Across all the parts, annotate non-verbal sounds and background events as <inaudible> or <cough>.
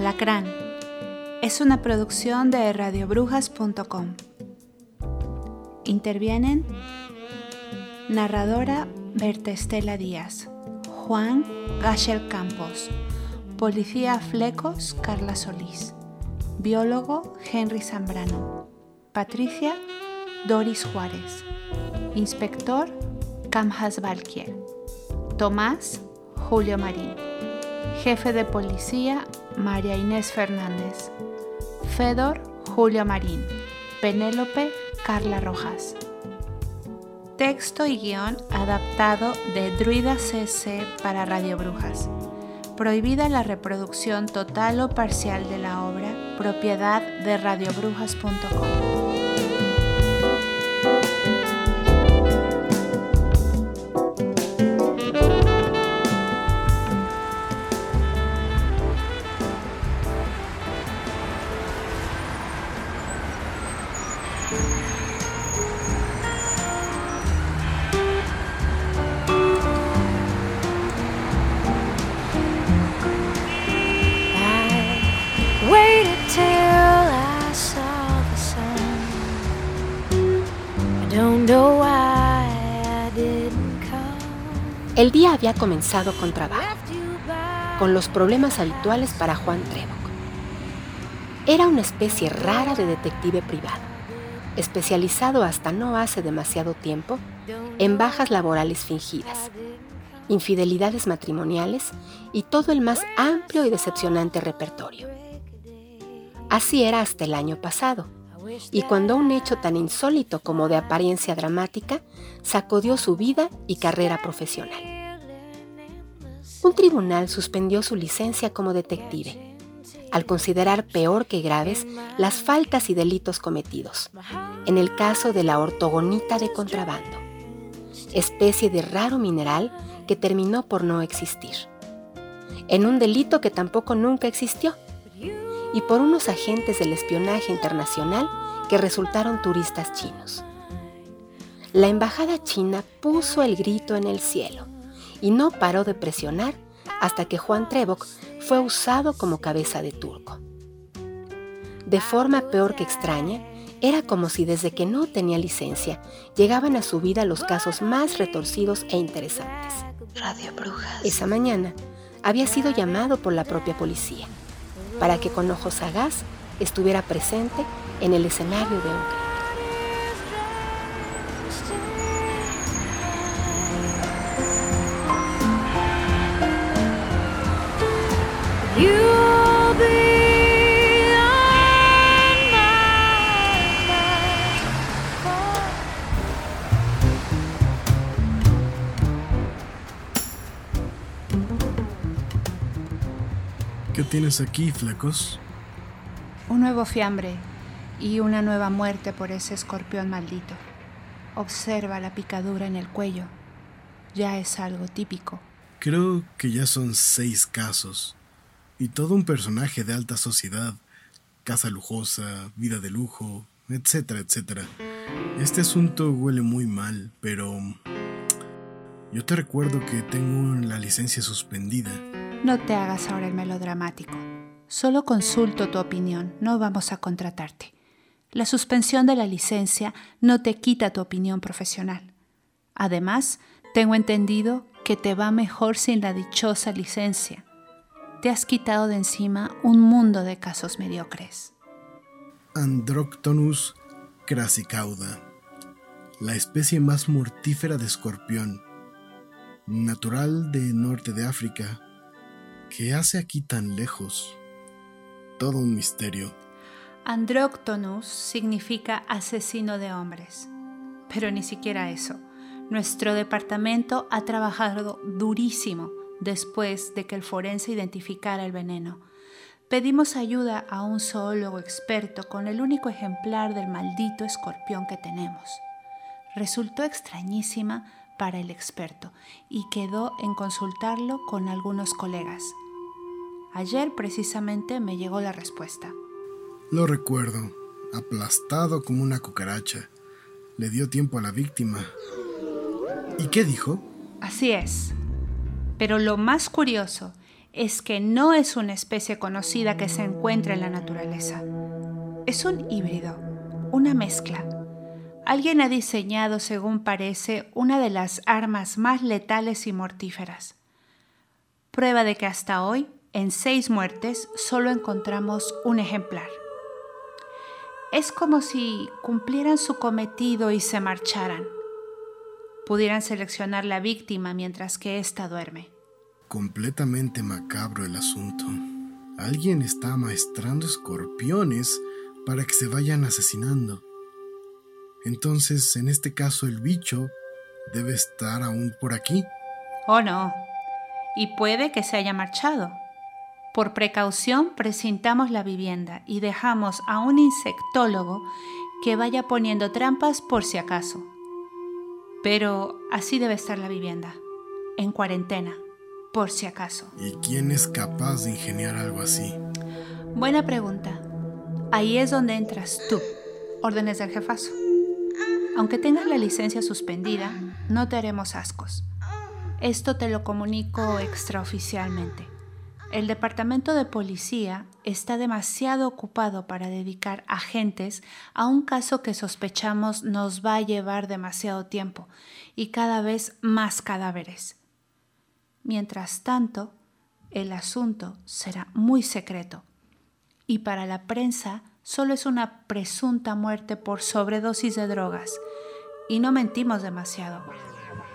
Alacrán es una producción de radiobrujas.com. Intervienen narradora Berta Estela Díaz, Juan Gachel Campos, policía Flecos Carla Solís, biólogo Henry Zambrano, Patricia Doris Juárez, inspector Camjas Valquier, Tomás Julio Marín, jefe de policía María Inés Fernández, Fedor Julio Marín, Penélope Carla Rojas. Texto y guion adaptado de Druida CC para Radio Brujas. Prohibida la reproducción total o parcial de la obra, propiedad de radiobrujas.com. El día había comenzado con trabajo, con los problemas habituales para Juan Trevok. Era una especie rara de detective privado, especializado hasta no hace demasiado tiempo en bajas laborales fingidas, infidelidades matrimoniales y todo el más amplio y decepcionante repertorio. Así era hasta el año pasado, y cuando un hecho tan insólito como de apariencia dramática sacudió su vida y carrera profesional. Un tribunal suspendió su licencia como detective, al considerar peor que graves las faltas y delitos cometidos, en el caso de la ortogonita de contrabando, especie de raro mineral que terminó por no existir, en un delito que tampoco nunca existió, y por unos agentes del espionaje internacional que resultaron turistas chinos. La embajada china puso el grito en el cielo y no paró de presionar hasta que Juan Trebok fue usado como cabeza de turco. De forma peor que extraña, era como si desde que no tenía licencia llegaban a su vida los casos más retorcidos e interesantes. Radio Brujas. Esa mañana había sido llamado por la propia policía para que con ojos sagaz estuviera presente en el escenario de un crimen. ¿Qué tienes aquí, flacos? Un nuevo fiambre y una nueva muerte por ese escorpión maldito. Observa la picadura en el cuello. Ya es algo típico. Creo que ya son seis casos. Y todo un personaje de alta sociedad. Casa lujosa, vida de lujo, etcétera, etcétera. Este asunto huele muy mal, pero... Yo te recuerdo que tengo la licencia suspendida. No te hagas ahora el melodramático. Solo consulto tu opinión, no vamos a contratarte. La suspensión de la licencia no te quita tu opinión profesional. Además, tengo entendido que te va mejor sin la dichosa licencia. Te has quitado de encima un mundo de casos mediocres. Androctonus crasicauda, la especie más mortífera de escorpión, natural de norte de África, ¿Qué hace aquí tan lejos? Todo un misterio. Androctonus significa asesino de hombres. Pero ni siquiera eso. Nuestro departamento ha trabajado durísimo después de que el forense identificara el veneno. Pedimos ayuda a un zoólogo experto con el único ejemplar del maldito escorpión que tenemos. Resultó extrañísima para el experto y quedó en consultarlo con algunos colegas. Ayer precisamente me llegó la respuesta. Lo recuerdo, aplastado como una cucaracha. Le dio tiempo a la víctima. ¿Y qué dijo? Así es. Pero lo más curioso es que no es una especie conocida que se encuentra en la naturaleza. Es un híbrido, una mezcla. Alguien ha diseñado, según parece, una de las armas más letales y mortíferas. Prueba de que hasta hoy, en seis muertes, solo encontramos un ejemplar. Es como si cumplieran su cometido y se marcharan. Pudieran seleccionar la víctima mientras que ésta duerme. Completamente macabro el asunto. Alguien está maestrando escorpiones para que se vayan asesinando. Entonces, en este caso, el bicho debe estar aún por aquí. Oh, no. Y puede que se haya marchado. Por precaución presintamos la vivienda y dejamos a un insectólogo que vaya poniendo trampas por si acaso. Pero así debe estar la vivienda, en cuarentena, por si acaso. ¿Y quién es capaz de ingeniar algo así? Buena pregunta. Ahí es donde entras tú, órdenes del jefazo. Aunque tengas la licencia suspendida, no te haremos ascos. Esto te lo comunico extraoficialmente. El departamento de policía está demasiado ocupado para dedicar agentes a un caso que sospechamos nos va a llevar demasiado tiempo y cada vez más cadáveres. Mientras tanto, el asunto será muy secreto y para la prensa solo es una presunta muerte por sobredosis de drogas. Y no mentimos demasiado.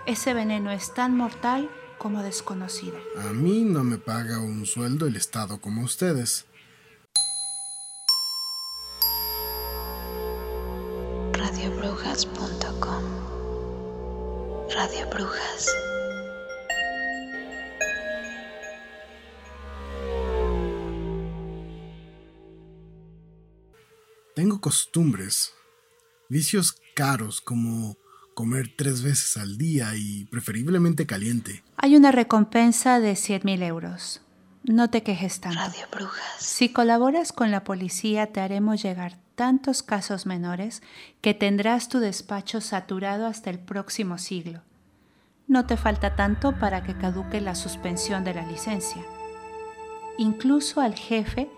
Ese veneno es tan mortal como desconocido. A mí no me paga un sueldo el Estado como ustedes. radiobrujas.com Radio Brujas. Tengo costumbres, vicios caros como comer tres veces al día y preferiblemente caliente. Hay una recompensa de 100 mil euros. No te quejes tanto. Radio Brujas. Si colaboras con la policía te haremos llegar tantos casos menores que tendrás tu despacho saturado hasta el próximo siglo. No te falta tanto para que caduque la suspensión de la licencia. Incluso al jefe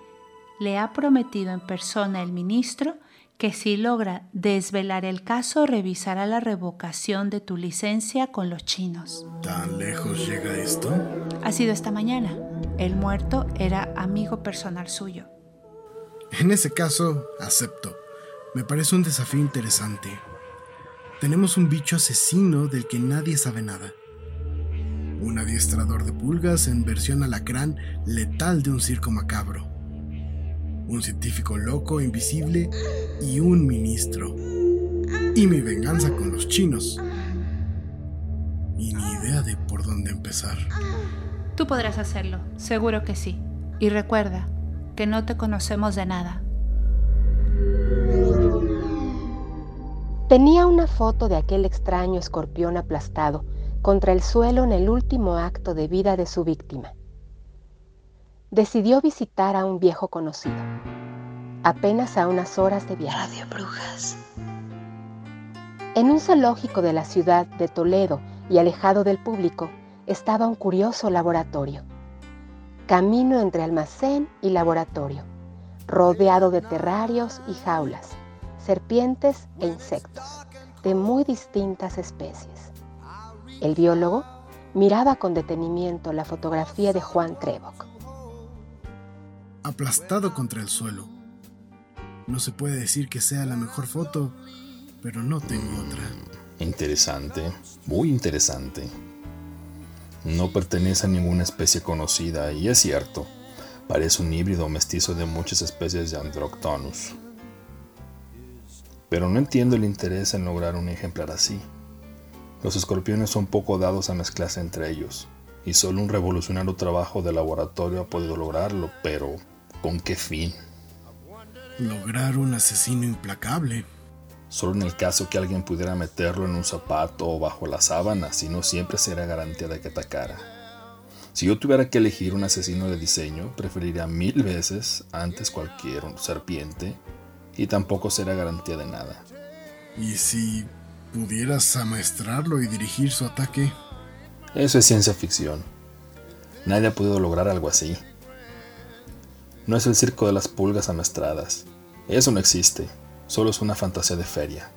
le ha prometido en persona el ministro que si logra desvelar el caso revisará la revocación de tu licencia con los chinos. ¿Tan lejos llega esto? Ha sido esta mañana. El muerto era amigo personal suyo. En ese caso, acepto. Me parece un desafío interesante. Tenemos un bicho asesino del que nadie sabe nada. Un adiestrador de pulgas en versión alacrán letal de un circo macabro un científico loco, invisible y un ministro. Y mi venganza con los chinos. Y ni idea de por dónde empezar. Tú podrás hacerlo, seguro que sí. Y recuerda que no te conocemos de nada. Tenía una foto de aquel extraño escorpión aplastado contra el suelo en el último acto de vida de su víctima decidió visitar a un viejo conocido, apenas a unas horas de viaje. Radio Brujas. En un zoológico de la ciudad de Toledo y alejado del público estaba un curioso laboratorio. Camino entre almacén y laboratorio, rodeado de terrarios y jaulas, serpientes e insectos de muy distintas especies. El biólogo miraba con detenimiento la fotografía de Juan Trevok aplastado contra el suelo. No se puede decir que sea la mejor foto, pero no tengo otra. Interesante, muy interesante. No pertenece a ninguna especie conocida y es cierto, parece un híbrido mestizo de muchas especies de Androctonus. Pero no entiendo el interés en lograr un ejemplar así. Los escorpiones son poco dados a mezclarse entre ellos, y solo un revolucionario trabajo de laboratorio ha podido lograrlo, pero ¿Con qué fin? Lograr un asesino implacable. Solo en el caso que alguien pudiera meterlo en un zapato o bajo la sábana, si no siempre será garantía de que atacara. Si yo tuviera que elegir un asesino de diseño, preferiría mil veces antes cualquier serpiente y tampoco será garantía de nada. ¿Y si pudieras amaestrarlo y dirigir su ataque? Eso es ciencia ficción. Nadie ha podido lograr algo así. No es el circo de las pulgas amaestradas. Eso no existe. Solo es una fantasía de feria.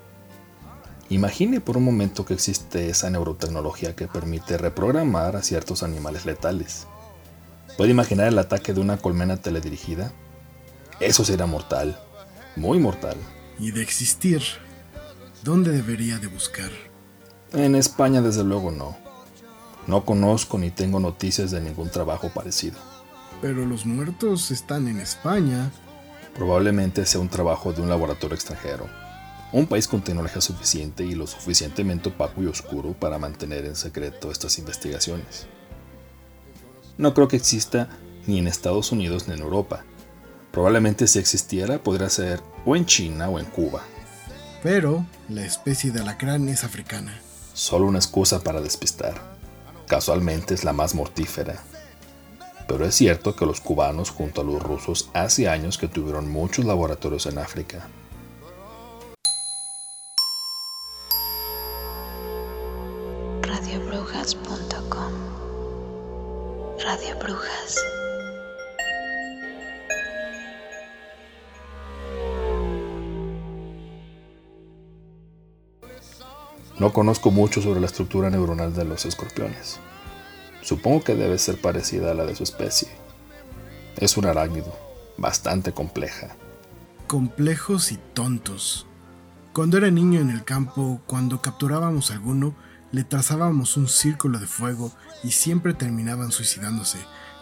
Imagine por un momento que existe esa neurotecnología que permite reprogramar a ciertos animales letales. ¿Puede imaginar el ataque de una colmena teledirigida? Eso sería mortal, muy mortal. Y de existir, ¿dónde debería de buscar? En España desde luego no. No conozco ni tengo noticias de ningún trabajo parecido. Pero los muertos están en España. Probablemente sea un trabajo de un laboratorio extranjero un país con tecnología suficiente y lo suficientemente opaco y oscuro para mantener en secreto estas investigaciones. No creo que exista ni en Estados Unidos ni en Europa. Probablemente si existiera podría ser o en China o en Cuba. Pero la especie de alacrán es africana. Solo una excusa para despistar. Casualmente es la más mortífera. Pero es cierto que los cubanos junto a los rusos hace años que tuvieron muchos laboratorios en África No conozco mucho sobre la estructura neuronal de los escorpiones. Supongo que debe ser parecida a la de su especie. Es un arácnido, bastante compleja. Complejos y tontos. Cuando era niño en el campo, cuando capturábamos alguno, le trazábamos un círculo de fuego y siempre terminaban suicidándose,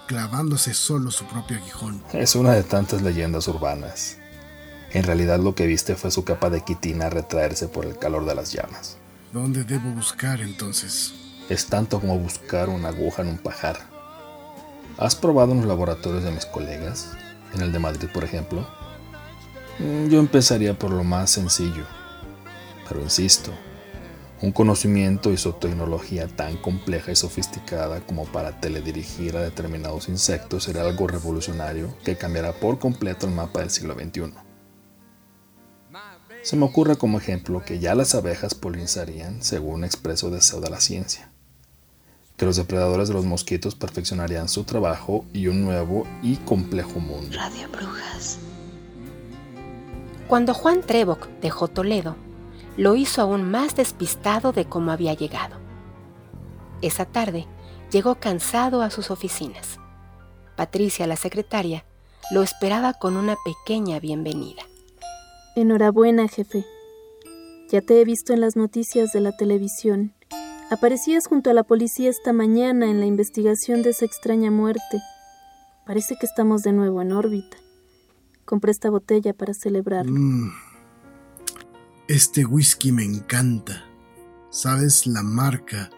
clavándose solo su propio aguijón. Es una de tantas leyendas urbanas. En realidad lo que viste fue su capa de quitina retraerse por el calor de las llamas. ¿Dónde debo buscar entonces? Es tanto como buscar una aguja en un pajar. ¿Has probado en los laboratorios de mis colegas? En el de Madrid, por ejemplo. Mm, yo empezaría por lo más sencillo. Pero insisto, un conocimiento y su tecnología tan compleja y sofisticada como para teledirigir a determinados insectos será algo revolucionario que cambiará por completo el mapa del siglo XXI. Se me ocurre como ejemplo que ya las abejas polinizarían según expreso deseo de la ciencia, que los depredadores de los mosquitos perfeccionarían su trabajo y un nuevo y complejo mundo. Radio Brujas. Cuando Juan Trevok dejó Toledo, lo hizo aún más despistado de cómo había llegado. Esa tarde llegó cansado a sus oficinas. Patricia, la secretaria, lo esperaba con una pequeña bienvenida. Enhorabuena, jefe. Ya te he visto en las noticias de la televisión. Aparecías junto a la policía esta mañana en la investigación de esa extraña muerte. Parece que estamos de nuevo en órbita. Compré esta botella para celebrarlo. Mm. Este whisky me encanta. Sabes la marca,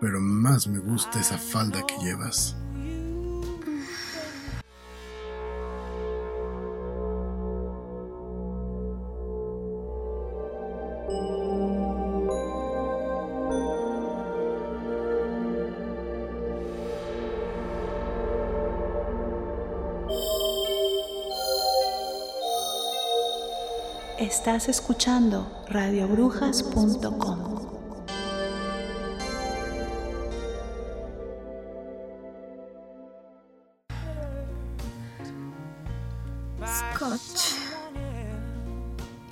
pero más me gusta esa falda que llevas. Estás escuchando radiobrujas.com. Scotch.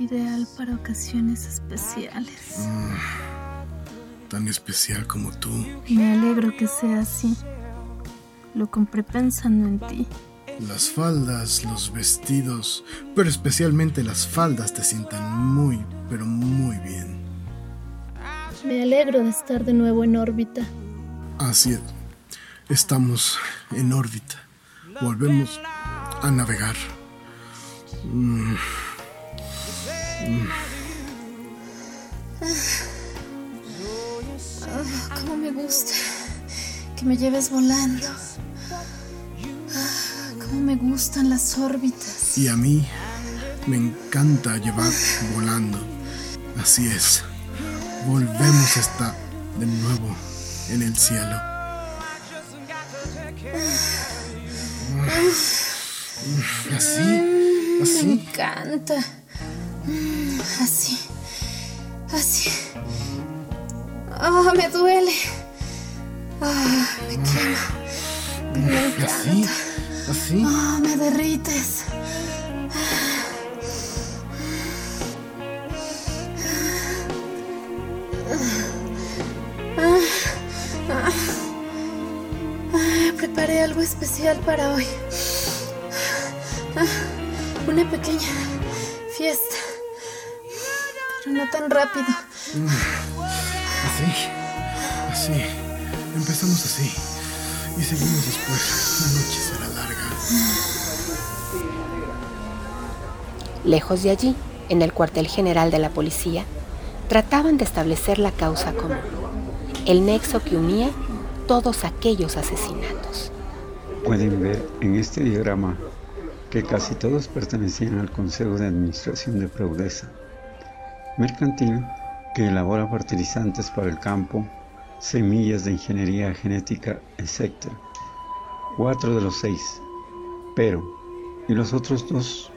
Ideal para ocasiones especiales. Mm, tan especial como tú. Me alegro que sea así. Lo compré pensando en ti. Las faldas, los vestidos, pero especialmente las faldas te sientan muy, pero muy bien. Me alegro de estar de nuevo en órbita. Así es. Estamos en órbita. Volvemos a navegar. Mm. Cómo me gusta que me lleves volando me gustan las órbitas. Y a mí me encanta llevar volando. Así es. Volvemos a estar de nuevo en el cielo. Así, así. Me encanta. Así, así. Ah, me duele. Ah, me quema. Me encanta. Así, así. Ah, me derrites. Preparé algo especial para hoy. Una pequeña fiesta. Pero no tan rápido. Así, así. Empezamos así. Y seguimos después. La noche será larga. Lejos de allí, en el cuartel general de la policía, trataban de establecer la causa común, el nexo que unía todos aquellos asesinatos. Pueden ver en este diagrama que casi todos pertenecían al Consejo de Administración de Preudesa, mercantil que elabora fertilizantes para el campo, semillas de ingeniería genética, etc. Cuatro de los seis. Pero, ¿y los otros dos?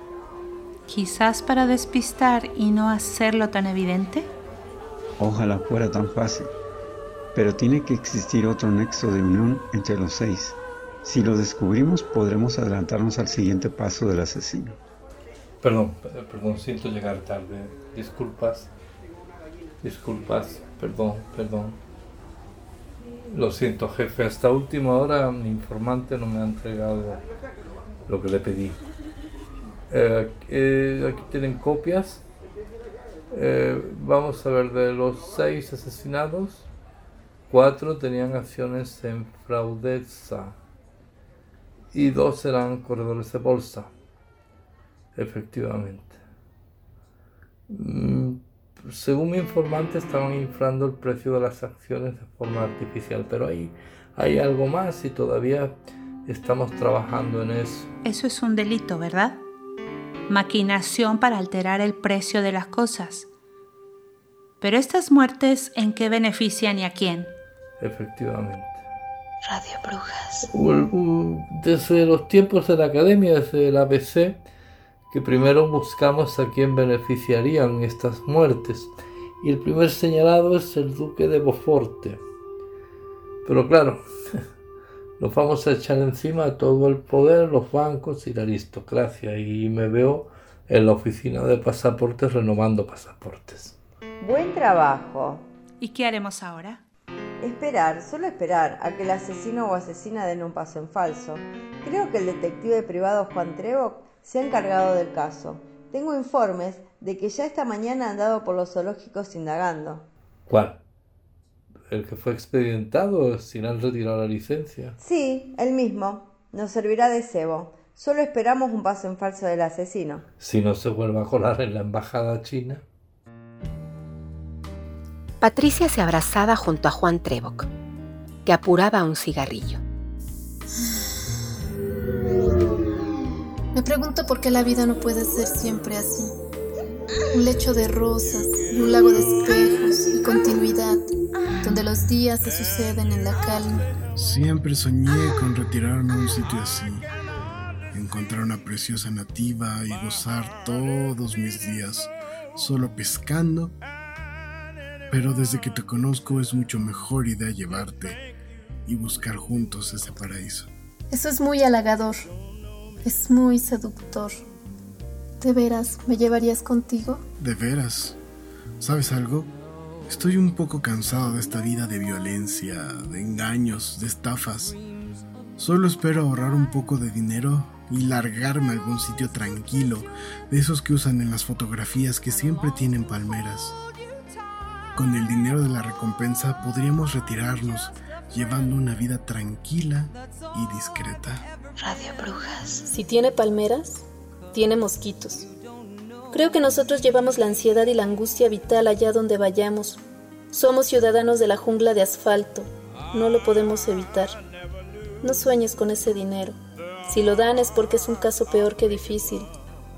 Quizás para despistar y no hacerlo tan evidente. Ojalá fuera tan fácil. Pero tiene que existir otro nexo de unión entre los seis. Si lo descubrimos, podremos adelantarnos al siguiente paso del asesino. Perdón, perdón, siento llegar tarde. Disculpas. Disculpas, perdón, perdón. Lo siento, jefe. Hasta última hora mi informante no me ha entregado lo que le pedí. Eh, eh, aquí tienen copias. Eh, vamos a ver, de los seis asesinados, cuatro tenían acciones en fraudeza y dos eran corredores de bolsa. Efectivamente. Mm, según mi informante estaban inflando el precio de las acciones de forma artificial, pero hay, hay algo más y todavía estamos trabajando en eso. Eso es un delito, ¿verdad? Maquinación para alterar el precio de las cosas. Pero estas muertes, ¿en qué benefician y a quién? Efectivamente. Radio Brujas. Desde los tiempos de la academia, desde el ABC, que primero buscamos a quién beneficiarían estas muertes. Y el primer señalado es el duque de Beauforte. Pero claro, nos vamos a echar encima todo el poder, los bancos y la aristocracia. Y me veo en la oficina de pasaportes renovando pasaportes. Buen trabajo. ¿Y qué haremos ahora? Esperar, solo esperar a que el asesino o asesina den un paso en falso. Creo que el detective privado Juan Trevo se ha encargado del caso. Tengo informes de que ya esta mañana han andado por los zoológicos indagando. ¿Cuál? ¿El que fue expedientado sin han retirado la licencia? Sí, el mismo. Nos servirá de cebo. Solo esperamos un paso en falso del asesino. Si no se vuelve a colar en la embajada china. Patricia se abrazaba junto a Juan Trevoc, que apuraba un cigarrillo. Me pregunto por qué la vida no puede ser siempre así. Un lecho de rosas y un lago de espejos y continuidad, donde los días se suceden en la calma. Siempre soñé con retirarme a un sitio así, encontrar una preciosa nativa y gozar todos mis días solo pescando. Pero desde que te conozco es mucho mejor idea llevarte y buscar juntos ese paraíso. Eso es muy halagador. Es muy seductor. ¿De veras me llevarías contigo? De veras. ¿Sabes algo? Estoy un poco cansado de esta vida de violencia, de engaños, de estafas. Solo espero ahorrar un poco de dinero y largarme a algún sitio tranquilo, de esos que usan en las fotografías que siempre tienen palmeras. Con el dinero de la recompensa podríamos retirarnos, llevando una vida tranquila y discreta. Radio Brujas. Si tiene palmeras, tiene mosquitos. Creo que nosotros llevamos la ansiedad y la angustia vital allá donde vayamos. Somos ciudadanos de la jungla de asfalto. No lo podemos evitar. No sueñes con ese dinero. Si lo dan es porque es un caso peor que difícil.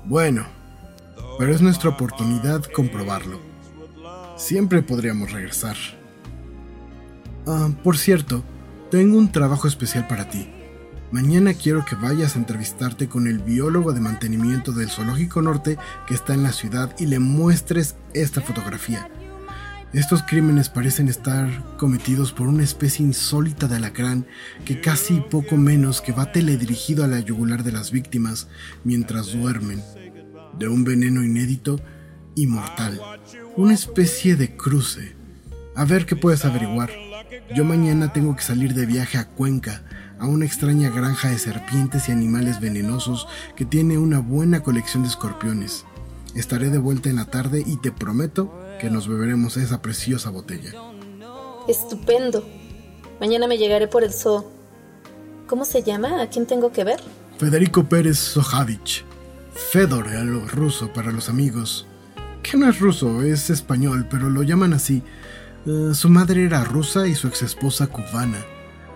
Bueno, pero es nuestra oportunidad comprobarlo. Siempre podríamos regresar. Ah, por cierto, tengo un trabajo especial para ti. Mañana quiero que vayas a entrevistarte con el biólogo de mantenimiento del Zoológico Norte que está en la ciudad y le muestres esta fotografía. Estos crímenes parecen estar cometidos por una especie insólita de alacrán que casi poco menos que va teledirigido a la yugular de las víctimas mientras duermen, de un veneno inédito y mortal, una especie de cruce. A ver qué puedes averiguar. Yo mañana tengo que salir de viaje a Cuenca, a una extraña granja de serpientes y animales venenosos que tiene una buena colección de escorpiones. Estaré de vuelta en la tarde y te prometo que nos beberemos esa preciosa botella. Estupendo. Mañana me llegaré por el zoo. ¿Cómo se llama? ¿A quién tengo que ver? Federico Pérez Sojavich. Fedor a lo ruso para los amigos. Que no es ruso, es español, pero lo llaman así. Eh, su madre era rusa y su ex esposa cubana.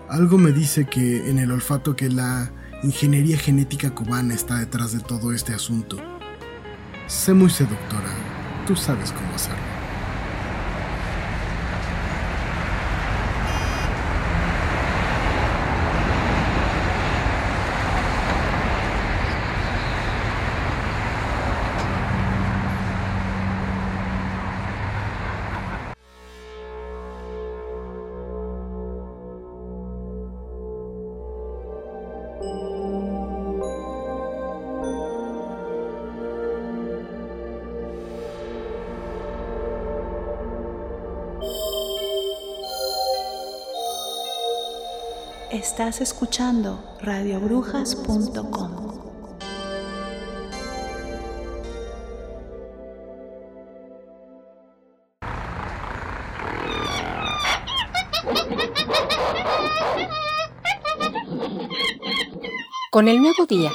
Algo me dice que en el olfato que la ingeniería genética cubana está detrás de todo este asunto. Sé muy seductora, tú sabes cómo hacerlo. Estás escuchando radiobrujas.com. Con el nuevo día,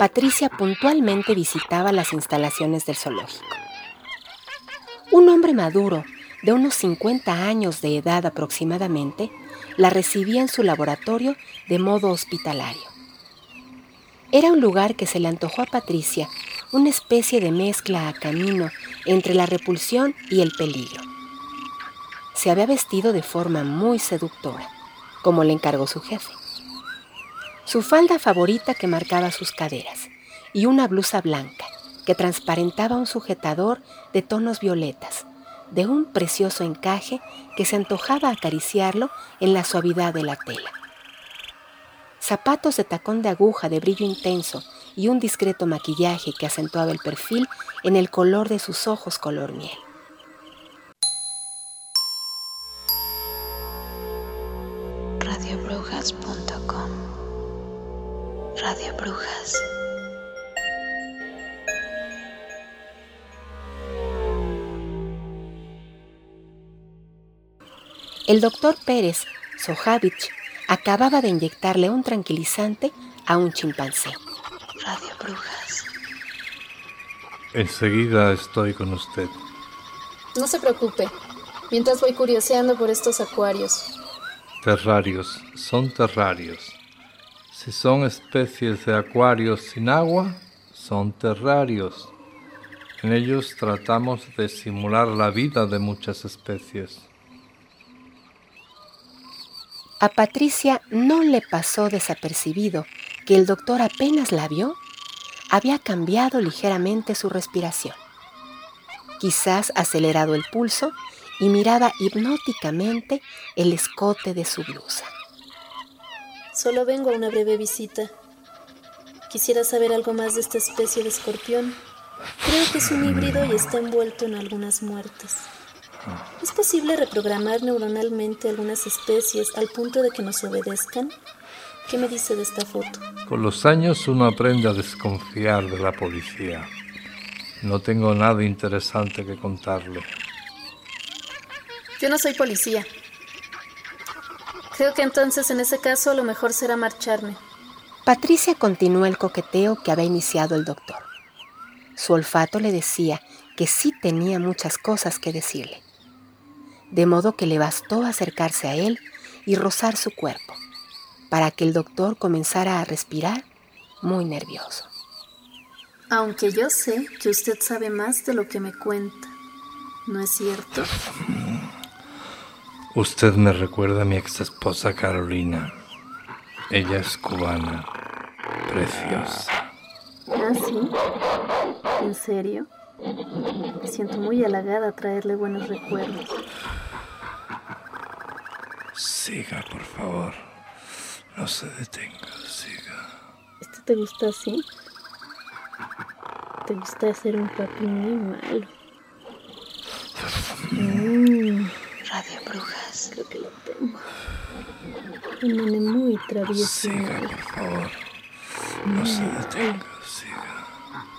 Patricia puntualmente visitaba las instalaciones del zoológico. Un hombre maduro, de unos 50 años de edad aproximadamente, la recibía en su laboratorio de modo hospitalario. Era un lugar que se le antojó a Patricia, una especie de mezcla a camino entre la repulsión y el peligro. Se había vestido de forma muy seductora, como le encargó su jefe. Su falda favorita que marcaba sus caderas y una blusa blanca que transparentaba un sujetador de tonos violetas, de un precioso encaje que se antojaba acariciarlo en la suavidad de la tela. Zapatos de tacón de aguja de brillo intenso y un discreto maquillaje que acentuaba el perfil en el color de sus ojos color miel. radiobrujas.com Radio Brujas El doctor Pérez Sojavich acababa de inyectarle un tranquilizante a un chimpancé. Radio Brujas. Enseguida estoy con usted. No se preocupe, mientras voy curioseando por estos acuarios. Terrarios, son terrarios. Si son especies de acuarios sin agua, son terrarios. En ellos tratamos de simular la vida de muchas especies. A Patricia no le pasó desapercibido que el doctor apenas la vio, había cambiado ligeramente su respiración. Quizás acelerado el pulso y miraba hipnóticamente el escote de su blusa. Solo vengo a una breve visita. Quisiera saber algo más de esta especie de escorpión. Creo que es un híbrido y está envuelto en algunas muertes. ¿Es posible reprogramar neuronalmente algunas especies al punto de que nos obedezcan? ¿Qué me dice de esta foto? Con los años uno aprende a desconfiar de la policía. No tengo nada interesante que contarle. Yo no soy policía. Creo que entonces en ese caso lo mejor será marcharme. Patricia continuó el coqueteo que había iniciado el doctor. Su olfato le decía que sí tenía muchas cosas que decirle de modo que le bastó acercarse a él y rozar su cuerpo, para que el doctor comenzara a respirar muy nervioso. Aunque yo sé que usted sabe más de lo que me cuenta, ¿no es cierto? Usted me recuerda a mi ex esposa Carolina. Ella es cubana, preciosa. ¿Ah, sí? ¿En serio? Me siento muy halagada traerle buenos recuerdos. Siga, por favor. No se detenga, siga. ¿Esto te gusta así? Te gusta hacer un papi muy malo. Mm, Radio Brujas. creo que lo tengo. Un nene muy travieso. Siga, por favor. No se detenga, siga.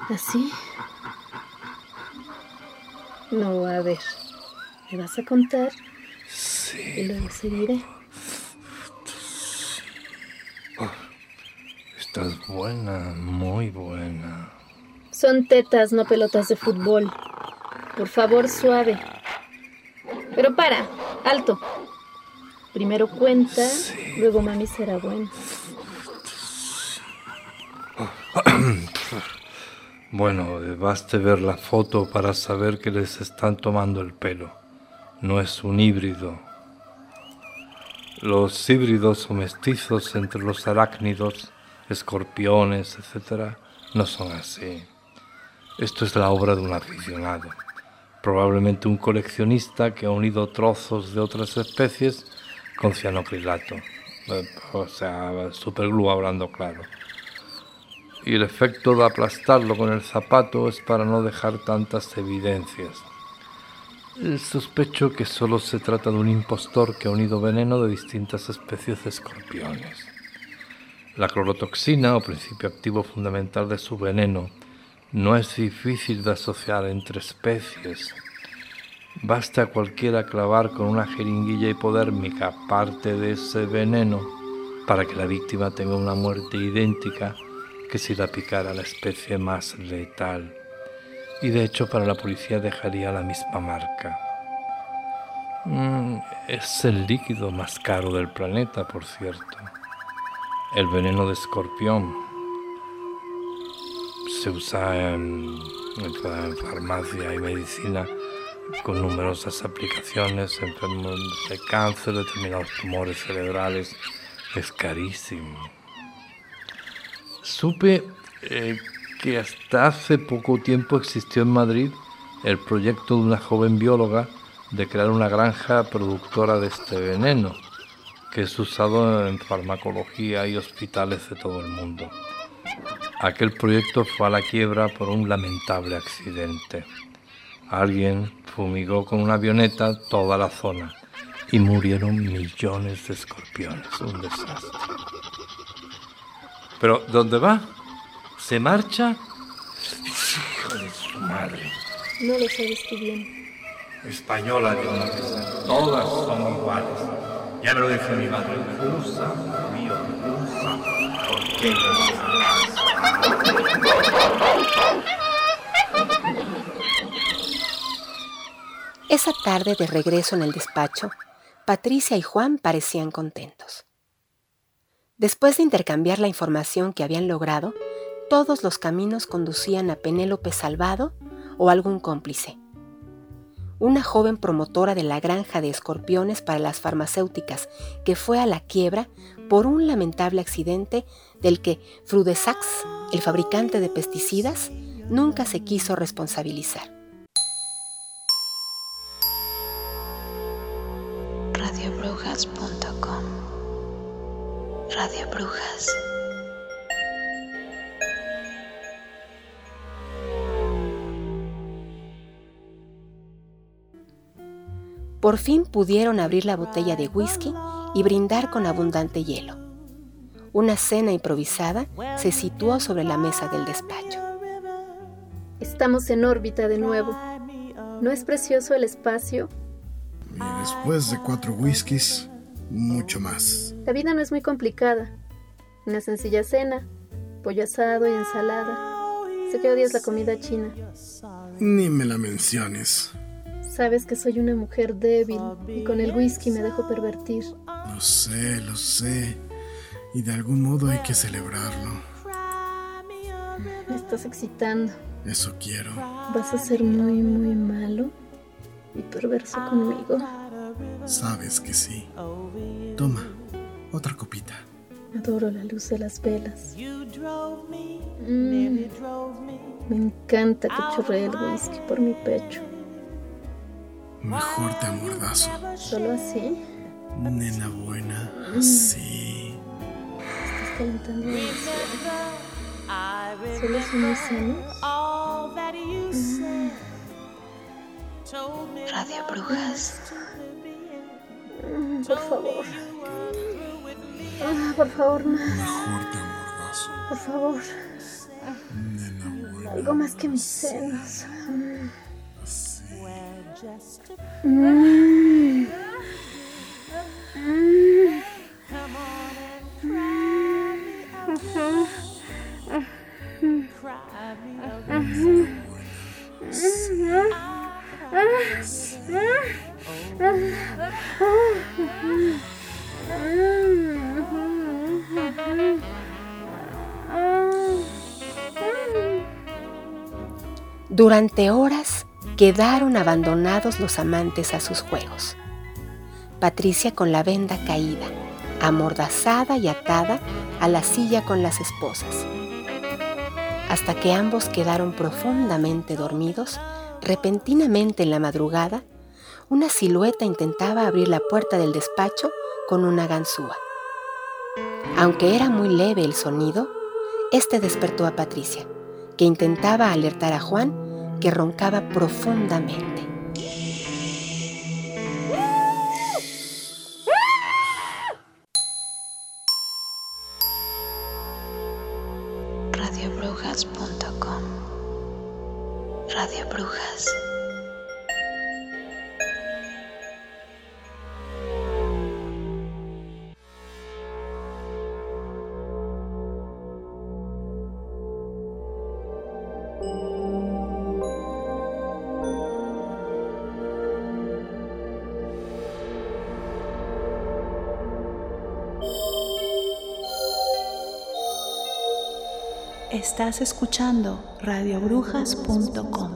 ¿Así? No, a ver. Me vas a contar Sí. luego seguiré. Estás buena, muy buena. Son tetas, no pelotas de fútbol. Por favor, suave. Pero para, alto. Primero cuenta, luego mami será buena. <clears throat> Bueno, baste ver la foto para saber que les están tomando el pelo. No es un híbrido. Los híbridos o mestizos entre los arácnidos, escorpiones, etc., no son así. Esto es la obra de un aficionado, probablemente un coleccionista que ha unido trozos de otras especies con cianocrilato, Eh, o sea, superglue hablando claro y el efecto de aplastarlo con el zapato es para no dejar tantas evidencias. Eh, Sospecho que solo se trata de un impostor que ha unido veneno de distintas especies de escorpiones. La clorotoxina, o principio activo fundamental de su veneno, no es difícil de asociar entre especies. Basta cualquiera clavar con una jeringuilla hipodérmica parte de ese veneno para que la víctima tenga una muerte idéntica que si la picara la especie más letal. Y de hecho para la policía dejaría la misma marca. Mm, es el líquido más caro del planeta, por cierto. El veneno de escorpión se usa en, farmacia y medicina con numerosas aplicaciones, enfermos de cáncer, determinados tumores cerebrales. Es carísimo. Supe eh, que hasta hace poco tiempo existió en Madrid el proyecto de una joven bióloga de crear una granja productora de este veneno, que es usado en farmacología y hospitales de todo el mundo. Aquel proyecto fue a la quiebra por un lamentable accidente. Alguien fumigó con una avioneta toda la zona y murieron millones de escorpiones. Un desastre. Pero, ¿dónde va? ¿Se marcha? Hijo de su madre. No lo sabes tú bien. Española tiene que ser. Todas son iguales. Ya me lo dice mi madre. Usa, mío, usa. ¿Por qué Esa tarde de regreso en el despacho, Patricia y Juan parecían contentos. Después de intercambiar la información que habían logrado, todos los caminos conducían a Penélope Salvado o algún cómplice. Una joven promotora de la granja de escorpiones para las farmacéuticas que fue a la quiebra por un lamentable accidente del que Frudesax, el fabricante de pesticidas, nunca se quiso responsabilizar. radiobrujas.com Radio Brujas. Por fin pudieron abrir la botella de whisky y brindar con abundante hielo. Una cena improvisada se situó sobre la mesa del despacho. Estamos en órbita de nuevo. ¿No es precioso el espacio? Y después de cuatro whiskies, mucho más. La vida no es muy complicada. Una sencilla cena, pollo asado y ensalada. Sé que odias la comida china. Ni me la menciones. Sabes que soy una mujer débil y con el whisky me dejo pervertir. Lo sé, lo sé. Y de algún modo hay que celebrarlo. Me estás excitando. Eso quiero. Vas a ser muy, muy malo y perverso conmigo. Sabes que sí. Toma, otra copita. Adoro la luz de las velas. Mm. Me encanta que chorree el whisky por mi pecho. Mejor te amordazo. ¿Solo así? Nena buena, así. Estás calentando demasiado. ¿Solo son mis senos? Radio Brujas. Mm, Por favor. Ah, por favor, más. Mejor te amordazo. Por favor. Nena buena, Algo más que mis senos. Durante horas quedaron abandonados los amantes a sus juegos. Patricia con la venda caída, amordazada y atada a la silla con las esposas. Hasta que ambos quedaron profundamente dormidos, repentinamente en la madrugada, una silueta intentaba abrir la puerta del despacho con una ganzúa. Aunque era muy leve el sonido, este despertó a Patricia, que intentaba alertar a Juan, que roncaba profundamente. Estás escuchando radiobrujas.com.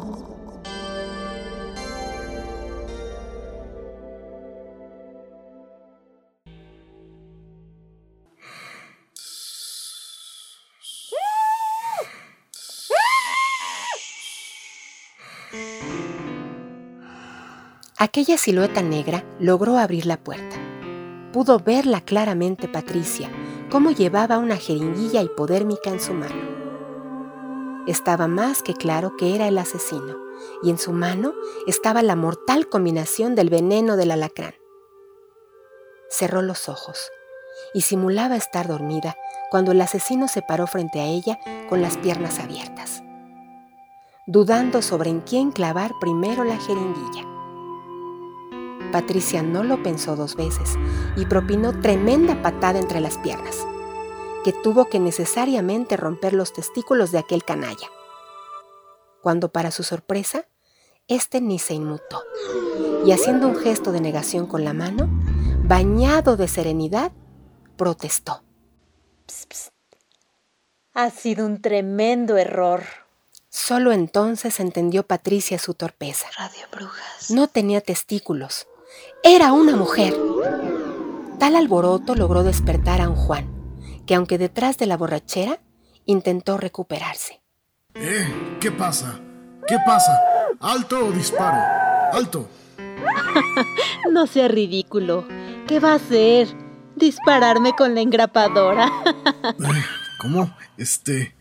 Aquella silueta negra logró abrir la puerta. Pudo verla claramente Patricia, cómo llevaba una jeringuilla hipodérmica en su mano. Estaba más que claro que era el asesino, y en su mano estaba la mortal combinación del veneno del alacrán. Cerró los ojos y simulaba estar dormida cuando el asesino se paró frente a ella con las piernas abiertas, dudando sobre en quién clavar primero la jeringuilla. Patricia no lo pensó dos veces y propinó tremenda patada entre las piernas, que tuvo que necesariamente romper los testículos de aquel canalla. Cuando para su sorpresa, éste ni se inmutó, y haciendo un gesto de negación con la mano, bañado de serenidad, protestó. Ha sido un tremendo error. Solo entonces entendió Patricia su torpeza. Radio Brujas. No tenía testículos. Era una mujer. Tal alboroto logró despertar a un Juan, que aunque detrás de la borrachera, intentó recuperarse. ¿Eh? ¿Qué pasa? ¿Qué pasa? ¿Alto o disparo? ¡Alto! <laughs> No sea ridículo. ¿Qué va a hacer? ¿Dispararme con la engrapadora? <laughs> Eh, ¿Cómo? Este...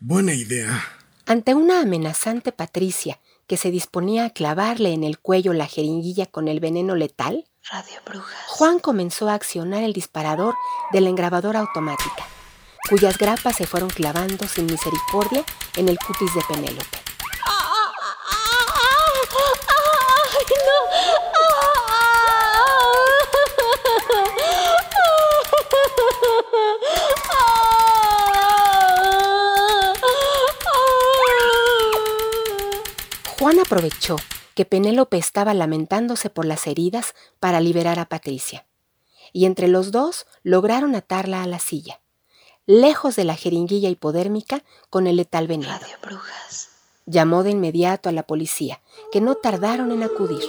Buena idea. Ante una amenazante Patricia que se disponía a clavarle en el cuello la jeringuilla con el veneno letal, Radio Brujas. Juan comenzó a accionar el disparador de la engrabadora automática, cuyas grapas se fueron clavando sin misericordia en el cutis de Penélope. Juan aprovechó que Penélope estaba lamentándose por las heridas para liberar a Patricia, y entre los dos lograron atarla a la silla, lejos de la jeringuilla hipodérmica con el letal veneno. Radio Brujas. Llamó de inmediato a la policía, que no tardaron en acudir.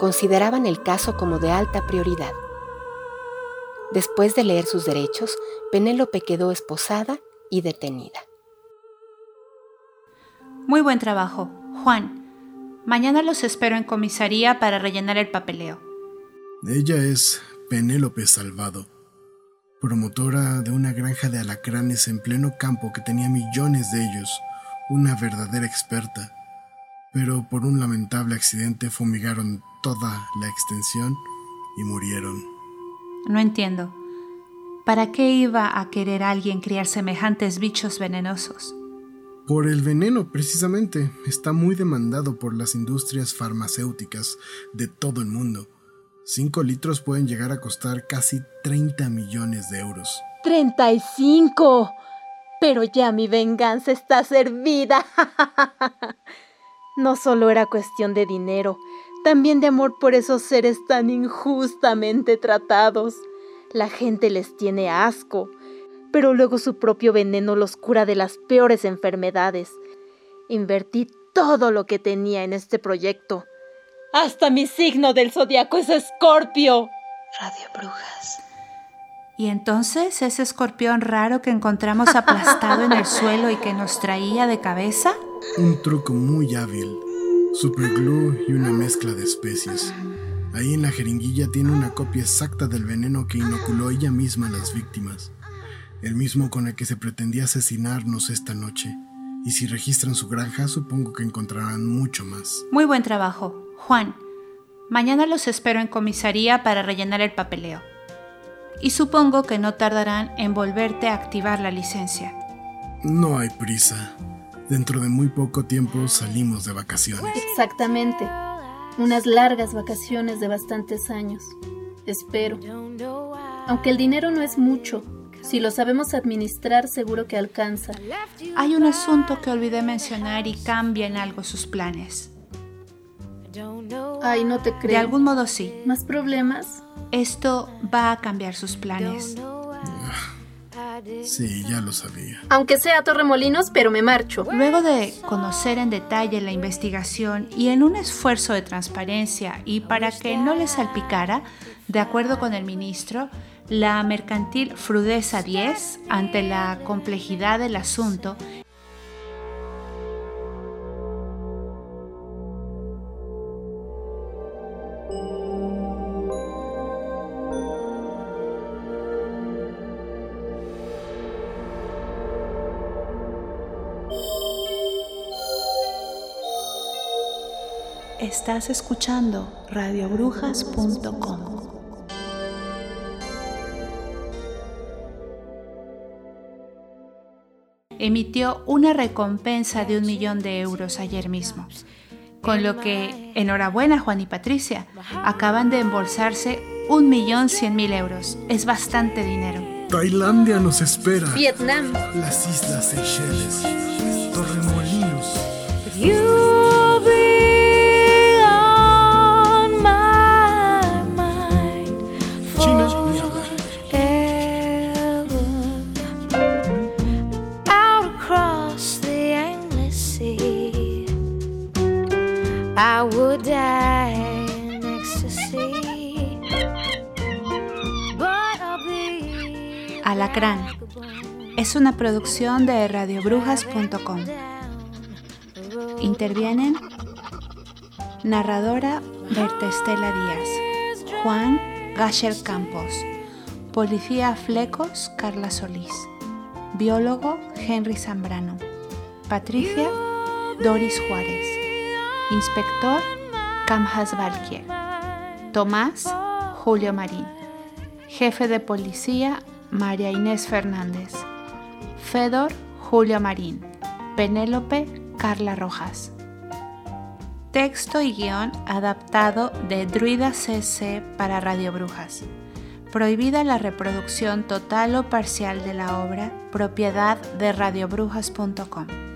Consideraban el caso como de alta prioridad. Después de leer sus derechos, Penélope quedó esposada y detenida. Muy buen trabajo. Juan, mañana los espero en comisaría para rellenar el papeleo. Ella es Penélope Salvado, promotora de una granja de alacranes en pleno campo que tenía millones de ellos, una verdadera experta. Pero por un lamentable accidente fumigaron toda la extensión y murieron. No entiendo. ¿Para qué iba a querer alguien criar semejantes bichos venenosos? Por el veneno, precisamente. Está muy demandado por las industrias farmacéuticas de todo el mundo. Cinco litros pueden llegar a costar casi 30 millones de euros. ¡35! Pero ya mi venganza está servida. <laughs> no solo era cuestión de dinero, también de amor por esos seres tan injustamente tratados. La gente les tiene asco, pero luego su propio veneno los cura de las peores enfermedades. Invertí todo lo que tenía en este proyecto. Hasta mi signo del zodiaco es Escorpio. Radio Brujas. ¿Y entonces ese escorpión raro que encontramos aplastado en el <laughs> suelo y que nos traía de cabeza? Un truco muy hábil. Superglue y una mezcla de especies. Ahí en la jeringuilla tiene una copia exacta del veneno que inoculó ella misma a las víctimas. El mismo con el que se pretendía asesinarnos esta noche. Y si registran su granja, supongo que encontrarán mucho más. Muy buen trabajo. Juan, mañana los espero en comisaría para rellenar el papeleo. Y supongo que no tardarán en volverte a activar la licencia. No hay prisa. Dentro de muy poco tiempo salimos de vacaciones. Exactamente. Unas largas vacaciones de bastantes años. Espero. Aunque el dinero no es mucho, si lo sabemos administrar seguro que alcanza. Hay un asunto que olvidé mencionar y cambia en algo sus planes. Ay, no te creo. De algún modo sí. ¿Más problemas? Esto va a cambiar sus planes. Sí, ya lo sabía. Aunque sea Torremolinos, pero me marcho. Luego de conocer en detalle la investigación y en un esfuerzo de transparencia y para que no le salpicara, de acuerdo con el ministro, la mercantil Frudeza 10, ante la complejidad del asunto, Estás escuchando radiobrujas.com. Emitió una recompensa de un millón de euros ayer mismo, con lo que, enhorabuena Juan y Patricia, acaban de embolsarse un millón cien mil euros. Es bastante dinero. Tailandia nos espera. Vietnam. Las Islas Seychelles. Torremolinos. China, I would die in ecstasy. But I'll be Alacrán. Es una producción de radiobrujas.com. Intervienen narradora Berta Estela Díaz, Juan Gasher Campos, policía Flecos Carla Solís, biólogo Henry Zambrano, Patricia Doris Juárez, inspector Camjas Valquier, Tomás Julio Marín, jefe de policía María Inés Fernández, Fedor Julio Marín, Penélope Carla Rojas. Texto y guion adaptado de Druida CC para Radio Brujas. Prohibida la reproducción total o parcial de la obra, propiedad de radiobrujas.com.